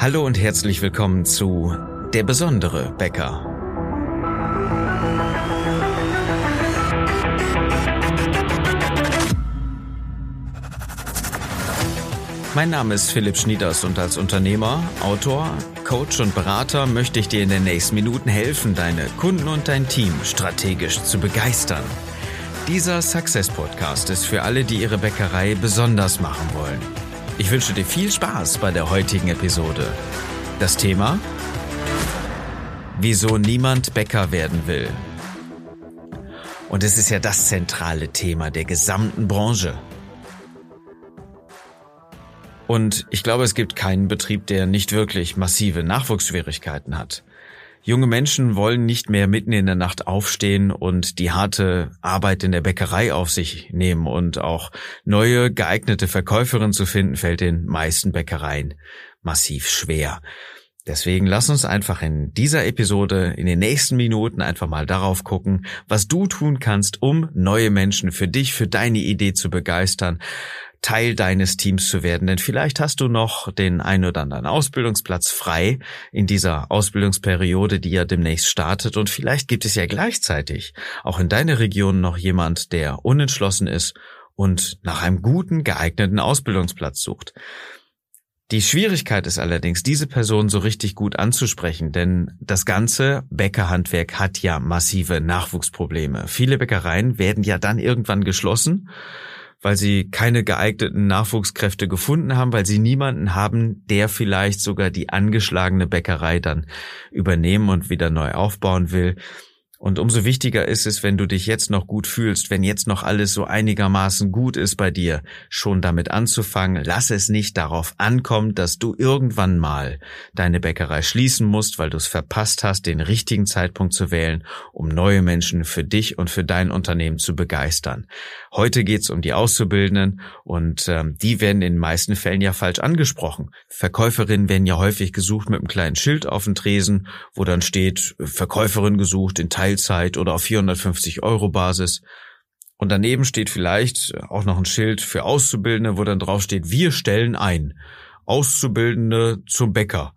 Hallo und herzlich willkommen zu Der besondere Bäcker. Mein Name ist Philipp Schnieders und als Unternehmer, Autor, Coach und Berater möchte ich dir in den nächsten Minuten helfen, deine Kunden und dein Team strategisch zu begeistern. Dieser Success Podcast ist für alle, die ihre Bäckerei besonders machen wollen. Ich wünsche dir viel Spaß bei der heutigen Episode. Das Thema? Wieso niemand Bäcker werden will. Und es ist ja das zentrale Thema der gesamten Branche. Und ich glaube, es gibt keinen Betrieb, der nicht wirklich massive Nachwuchsschwierigkeiten hat. Junge Menschen wollen nicht mehr mitten in der Nacht aufstehen und die harte Arbeit in der Bäckerei auf sich nehmen und auch neue geeignete Verkäuferinnen zu finden, fällt den meisten Bäckereien massiv schwer. Deswegen lass uns einfach in dieser Episode in den nächsten Minuten einfach mal darauf gucken, was du tun kannst, um neue Menschen für dich, für deine Idee zu begeistern, Teil deines Teams zu werden. Denn vielleicht hast du noch den ein oder anderen Ausbildungsplatz frei in dieser Ausbildungsperiode, die ja demnächst startet. Und vielleicht gibt es ja gleichzeitig auch in deiner Region noch jemand, der unentschlossen ist und nach einem guten, geeigneten Ausbildungsplatz sucht. Die Schwierigkeit ist allerdings, diese Person so richtig gut anzusprechen, denn das ganze Bäckerhandwerk hat ja massive Nachwuchsprobleme. Viele Bäckereien werden ja dann irgendwann geschlossen weil sie keine geeigneten Nachwuchskräfte gefunden haben, weil sie niemanden haben, der vielleicht sogar die angeschlagene Bäckerei dann übernehmen und wieder neu aufbauen will. Und umso wichtiger ist es, wenn du dich jetzt noch gut fühlst, wenn jetzt noch alles so einigermaßen gut ist bei dir, schon damit anzufangen. Lass es nicht darauf ankommen, dass du irgendwann mal deine Bäckerei schließen musst, weil du es verpasst hast, den richtigen Zeitpunkt zu wählen, um neue Menschen für dich und für dein Unternehmen zu begeistern. Heute geht's um die Auszubildenden und ähm, die werden in den meisten Fällen ja falsch angesprochen. Verkäuferinnen werden ja häufig gesucht mit einem kleinen Schild auf dem Tresen, wo dann steht Verkäuferin gesucht in Teil Teilzeit oder auf 450 Euro Basis. Und daneben steht vielleicht auch noch ein Schild für Auszubildende, wo dann drauf steht, wir stellen ein. Auszubildende zum Bäcker.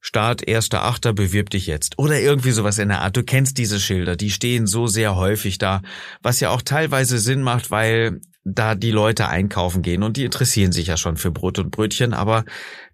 Start 1.8. bewirb dich jetzt. Oder irgendwie sowas in der Art. Du kennst diese Schilder, die stehen so sehr häufig da, was ja auch teilweise Sinn macht, weil da die Leute einkaufen gehen und die interessieren sich ja schon für Brot und Brötchen, aber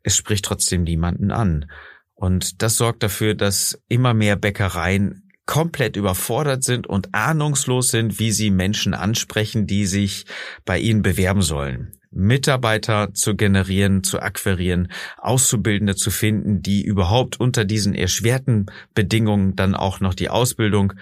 es spricht trotzdem niemanden an. Und das sorgt dafür, dass immer mehr Bäckereien komplett überfordert sind und ahnungslos sind, wie sie Menschen ansprechen, die sich bei ihnen bewerben sollen. Mitarbeiter zu generieren, zu akquirieren, Auszubildende zu finden, die überhaupt unter diesen erschwerten Bedingungen dann auch noch die Ausbildung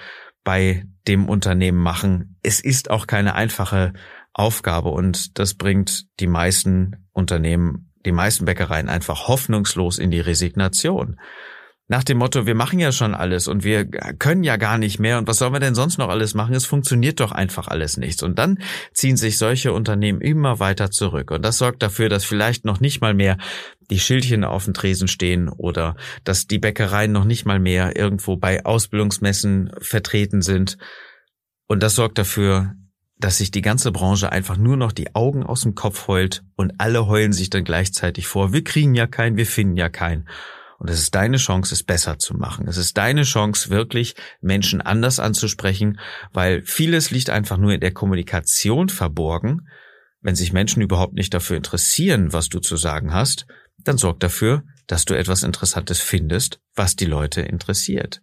bei dem Unternehmen machen. Es ist auch keine einfache Aufgabe und das bringt die meisten Unternehmen, die meisten Bäckereien einfach hoffnungslos in die Resignation. Nach dem Motto, wir machen ja schon alles und wir können ja gar nicht mehr und was sollen wir denn sonst noch alles machen? Es funktioniert doch einfach alles nichts. Und dann ziehen sich solche Unternehmen immer weiter zurück. Und das sorgt dafür, dass vielleicht noch nicht mal mehr die Schildchen auf dem Tresen stehen oder dass die Bäckereien noch nicht mal mehr irgendwo bei Ausbildungsmessen vertreten sind. Und das sorgt dafür, dass sich die ganze Branche einfach nur noch die Augen aus dem Kopf heult und alle heulen sich dann gleichzeitig vor, wir kriegen ja keinen, wir finden ja keinen. Und es ist deine Chance, es besser zu machen. Es ist deine Chance, wirklich Menschen anders anzusprechen, weil vieles liegt einfach nur in der Kommunikation verborgen. Wenn sich Menschen überhaupt nicht dafür interessieren, was du zu sagen hast, dann sorg dafür, dass du etwas Interessantes findest, was die Leute interessiert.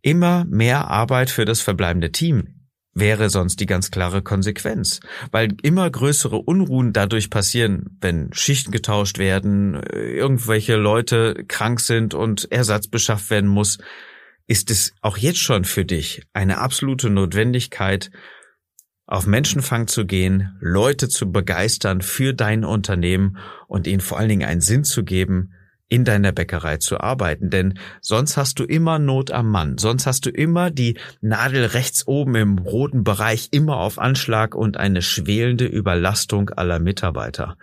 Immer mehr Arbeit für das verbleibende Team wäre sonst die ganz klare Konsequenz, weil immer größere Unruhen dadurch passieren, wenn Schichten getauscht werden, irgendwelche Leute krank sind und Ersatz beschafft werden muss, ist es auch jetzt schon für dich eine absolute Notwendigkeit, auf Menschenfang zu gehen, Leute zu begeistern für dein Unternehmen und ihnen vor allen Dingen einen Sinn zu geben, in deiner Bäckerei zu arbeiten, denn sonst hast du immer Not am Mann, sonst hast du immer die Nadel rechts oben im roten Bereich immer auf Anschlag und eine schwelende Überlastung aller Mitarbeiter.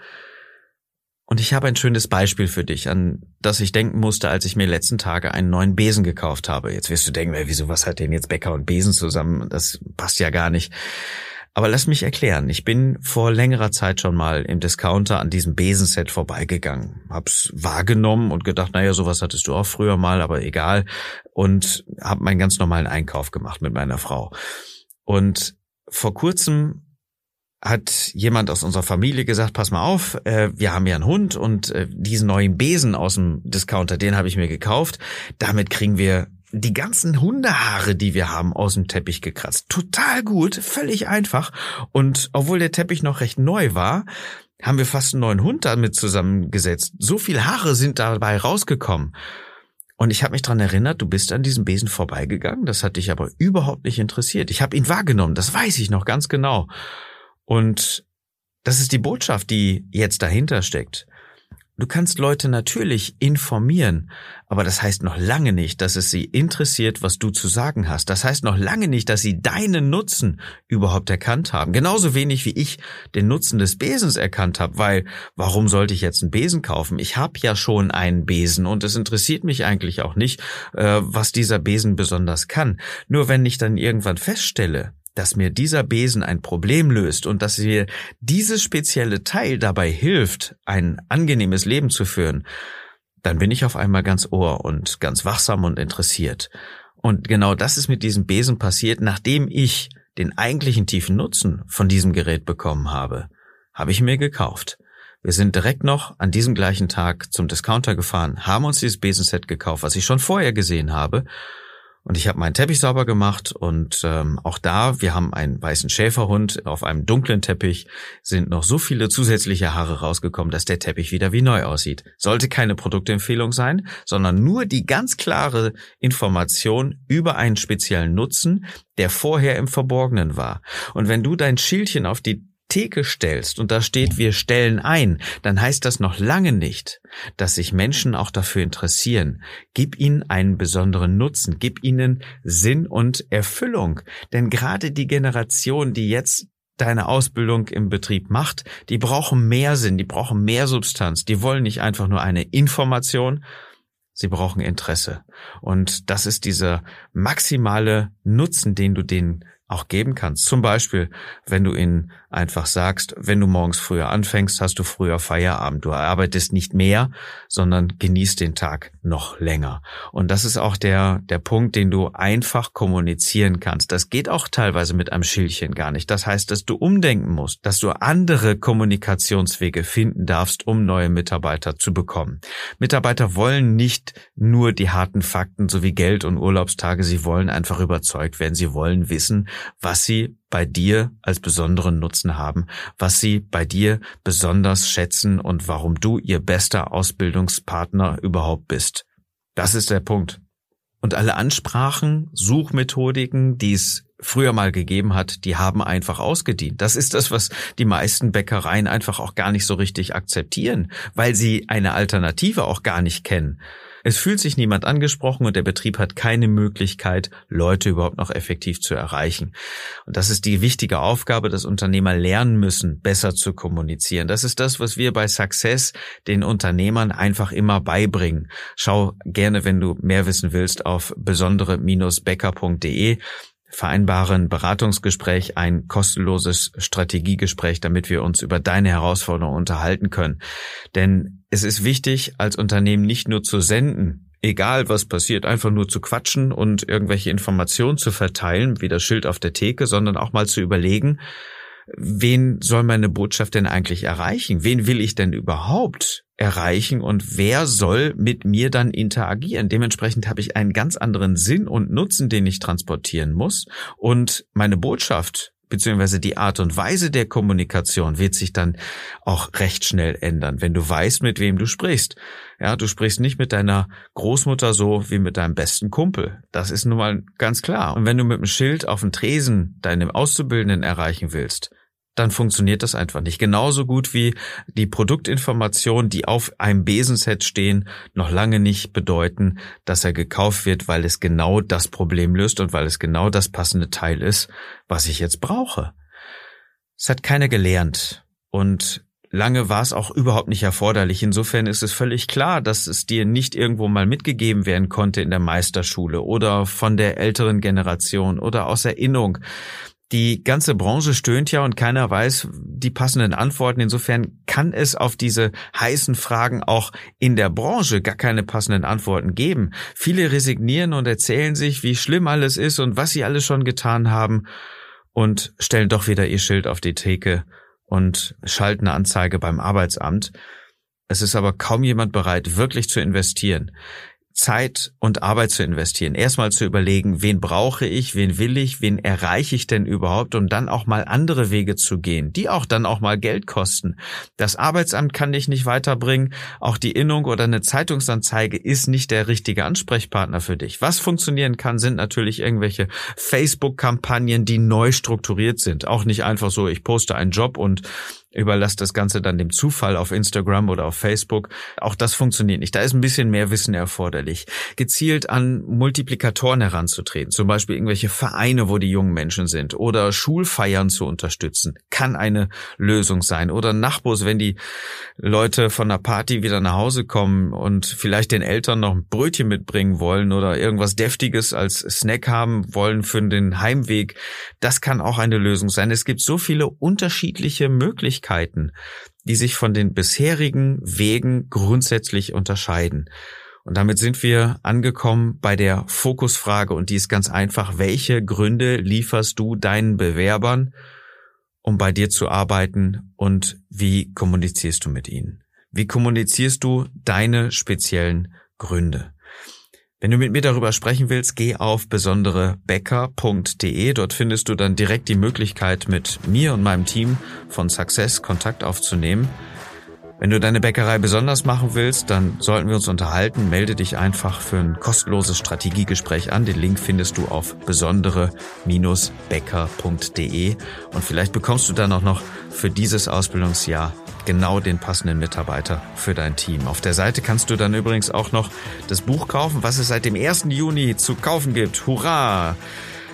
Und ich habe ein schönes Beispiel für dich, an das ich denken musste, als ich mir letzten Tage einen neuen Besen gekauft habe. Jetzt wirst du denken, wieso, was hat denn jetzt Bäcker und Besen zusammen? Das passt ja gar nicht. Aber lass mich erklären. Ich bin vor längerer Zeit schon mal im Discounter an diesem Besenset vorbeigegangen. Hab's wahrgenommen und gedacht, naja, sowas hattest du auch früher mal, aber egal. Und hab meinen ganz normalen Einkauf gemacht mit meiner Frau. Und vor kurzem hat jemand aus unserer Familie gesagt, pass mal auf, äh, wir haben ja einen Hund und äh, diesen neuen Besen aus dem Discounter, den habe ich mir gekauft. Damit kriegen wir die ganzen Hundehaare, die wir haben, aus dem Teppich gekratzt. Total gut, völlig einfach. Und obwohl der Teppich noch recht neu war, haben wir fast einen neuen Hund damit zusammengesetzt. So viel Haare sind dabei rausgekommen. Und ich habe mich dran erinnert, du bist an diesem Besen vorbeigegangen. Das hat dich aber überhaupt nicht interessiert. Ich habe ihn wahrgenommen, das weiß ich noch ganz genau. Und das ist die Botschaft, die jetzt dahinter steckt. Du kannst Leute natürlich informieren, aber das heißt noch lange nicht, dass es sie interessiert, was du zu sagen hast. Das heißt noch lange nicht, dass sie deinen Nutzen überhaupt erkannt haben. Genauso wenig wie ich den Nutzen des Besens erkannt habe, weil warum sollte ich jetzt einen Besen kaufen? Ich habe ja schon einen Besen und es interessiert mich eigentlich auch nicht, äh, was dieser Besen besonders kann. Nur wenn ich dann irgendwann feststelle, dass mir dieser Besen ein Problem löst und dass mir dieses spezielle Teil dabei hilft, ein angenehmes Leben zu führen, dann bin ich auf einmal ganz ohr und ganz wachsam und interessiert. Und genau das ist mit diesem Besen passiert, nachdem ich den eigentlichen tiefen Nutzen von diesem Gerät bekommen habe, habe ich mir gekauft. Wir sind direkt noch an diesem gleichen Tag zum Discounter gefahren, haben uns dieses Besenset gekauft, was ich schon vorher gesehen habe, und ich habe meinen Teppich sauber gemacht und ähm, auch da, wir haben einen weißen Schäferhund, auf einem dunklen Teppich sind noch so viele zusätzliche Haare rausgekommen, dass der Teppich wieder wie neu aussieht. Sollte keine Produktempfehlung sein, sondern nur die ganz klare Information über einen speziellen Nutzen, der vorher im Verborgenen war. Und wenn du dein Schildchen auf die Theke stellst und da steht, wir stellen ein, dann heißt das noch lange nicht, dass sich Menschen auch dafür interessieren. Gib ihnen einen besonderen Nutzen, gib ihnen Sinn und Erfüllung. Denn gerade die Generation, die jetzt deine Ausbildung im Betrieb macht, die brauchen mehr Sinn, die brauchen mehr Substanz, die wollen nicht einfach nur eine Information, sie brauchen Interesse. Und das ist dieser maximale Nutzen, den du denen auch geben kannst. Zum Beispiel, wenn du ihnen einfach sagst, wenn du morgens früher anfängst, hast du früher Feierabend. Du arbeitest nicht mehr, sondern genießt den Tag noch länger. Und das ist auch der, der Punkt, den du einfach kommunizieren kannst. Das geht auch teilweise mit einem Schildchen gar nicht. Das heißt, dass du umdenken musst, dass du andere Kommunikationswege finden darfst, um neue Mitarbeiter zu bekommen. Mitarbeiter wollen nicht nur die harten Fakten sowie Geld und Urlaubstage. Sie wollen einfach überzeugt werden. Sie wollen wissen, was sie bei dir als besonderen Nutzen haben, was sie bei dir besonders schätzen und warum du ihr bester Ausbildungspartner überhaupt bist. Das ist der Punkt. Und alle Ansprachen, Suchmethodiken, die es früher mal gegeben hat, die haben einfach ausgedient. Das ist das, was die meisten Bäckereien einfach auch gar nicht so richtig akzeptieren, weil sie eine Alternative auch gar nicht kennen. Es fühlt sich niemand angesprochen und der Betrieb hat keine Möglichkeit, Leute überhaupt noch effektiv zu erreichen. Und das ist die wichtige Aufgabe, dass Unternehmer lernen müssen, besser zu kommunizieren. Das ist das, was wir bei Success den Unternehmern einfach immer beibringen. Schau gerne, wenn du mehr wissen willst, auf besondere-becker.de vereinbaren Beratungsgespräch, ein kostenloses Strategiegespräch, damit wir uns über deine Herausforderungen unterhalten können. Denn es ist wichtig, als Unternehmen nicht nur zu senden, egal was passiert, einfach nur zu quatschen und irgendwelche Informationen zu verteilen, wie das Schild auf der Theke, sondern auch mal zu überlegen, wen soll meine Botschaft denn eigentlich erreichen? Wen will ich denn überhaupt erreichen und wer soll mit mir dann interagieren? Dementsprechend habe ich einen ganz anderen Sinn und Nutzen, den ich transportieren muss und meine Botschaft beziehungsweise die Art und Weise der Kommunikation wird sich dann auch recht schnell ändern, wenn du weißt, mit wem du sprichst. Ja, du sprichst nicht mit deiner Großmutter so wie mit deinem besten Kumpel. Das ist nun mal ganz klar. Und wenn du mit dem Schild auf dem Tresen deinem Auszubildenden erreichen willst, dann funktioniert das einfach nicht. Genauso gut wie die Produktinformationen, die auf einem Besenset stehen, noch lange nicht bedeuten, dass er gekauft wird, weil es genau das Problem löst und weil es genau das passende Teil ist, was ich jetzt brauche. Es hat keiner gelernt und Lange war es auch überhaupt nicht erforderlich. Insofern ist es völlig klar, dass es dir nicht irgendwo mal mitgegeben werden konnte in der Meisterschule oder von der älteren Generation oder aus Erinnerung. Die ganze Branche stöhnt ja und keiner weiß die passenden Antworten. Insofern kann es auf diese heißen Fragen auch in der Branche gar keine passenden Antworten geben. Viele resignieren und erzählen sich, wie schlimm alles ist und was sie alles schon getan haben und stellen doch wieder ihr Schild auf die Theke und schalten eine Anzeige beim Arbeitsamt. Es ist aber kaum jemand bereit, wirklich zu investieren. Zeit und Arbeit zu investieren. Erstmal zu überlegen, wen brauche ich, wen will ich, wen erreiche ich denn überhaupt und dann auch mal andere Wege zu gehen, die auch dann auch mal Geld kosten. Das Arbeitsamt kann dich nicht weiterbringen, auch die Innung oder eine Zeitungsanzeige ist nicht der richtige Ansprechpartner für dich. Was funktionieren kann, sind natürlich irgendwelche Facebook-Kampagnen, die neu strukturiert sind. Auch nicht einfach so, ich poste einen Job und überlasst das Ganze dann dem Zufall auf Instagram oder auf Facebook. Auch das funktioniert nicht. Da ist ein bisschen mehr Wissen erforderlich. Gezielt an Multiplikatoren heranzutreten, zum Beispiel irgendwelche Vereine, wo die jungen Menschen sind oder Schulfeiern zu unterstützen, kann eine Lösung sein. Oder Nachbus, wenn die Leute von der Party wieder nach Hause kommen und vielleicht den Eltern noch ein Brötchen mitbringen wollen oder irgendwas Deftiges als Snack haben wollen für den Heimweg. Das kann auch eine Lösung sein. Es gibt so viele unterschiedliche Möglichkeiten, Möglichkeiten, die sich von den bisherigen Wegen grundsätzlich unterscheiden. Und damit sind wir angekommen bei der Fokusfrage und die ist ganz einfach. Welche Gründe lieferst du deinen Bewerbern, um bei dir zu arbeiten und wie kommunizierst du mit ihnen? Wie kommunizierst du deine speziellen Gründe? Wenn du mit mir darüber sprechen willst, geh auf besonderebäcker.de. Dort findest du dann direkt die Möglichkeit, mit mir und meinem Team von Success Kontakt aufzunehmen. Wenn du deine Bäckerei besonders machen willst, dann sollten wir uns unterhalten. Melde dich einfach für ein kostenloses Strategiegespräch an. Den Link findest du auf besondere-bäcker.de und vielleicht bekommst du dann auch noch für dieses Ausbildungsjahr genau den passenden Mitarbeiter für dein Team. Auf der Seite kannst du dann übrigens auch noch das Buch kaufen, was es seit dem 1. Juni zu kaufen gibt. Hurra!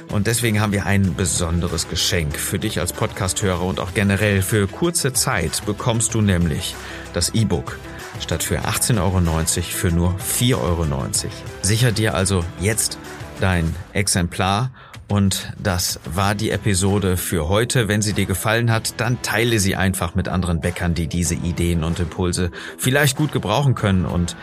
Und deswegen haben wir ein besonderes Geschenk für dich als Podcasthörer und auch generell für kurze Zeit bekommst du nämlich das E-Book statt für 18,90 Euro für nur 4,90 Euro. Sicher dir also jetzt dein Exemplar und das war die Episode für heute. Wenn sie dir gefallen hat, dann teile sie einfach mit anderen Bäckern, die diese Ideen und Impulse vielleicht gut gebrauchen können. Und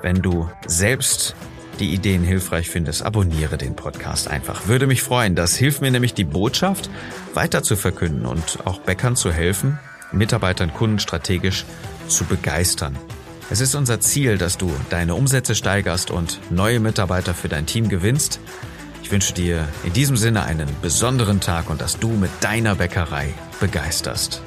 wenn du selbst die Ideen hilfreich findest, abonniere den Podcast einfach. Würde mich freuen. Das hilft mir nämlich, die Botschaft weiter zu verkünden und auch Bäckern zu helfen, Mitarbeitern, Kunden strategisch zu begeistern. Es ist unser Ziel, dass du deine Umsätze steigerst und neue Mitarbeiter für dein Team gewinnst wünsche dir in diesem Sinne einen besonderen Tag und dass du mit deiner Bäckerei begeisterst.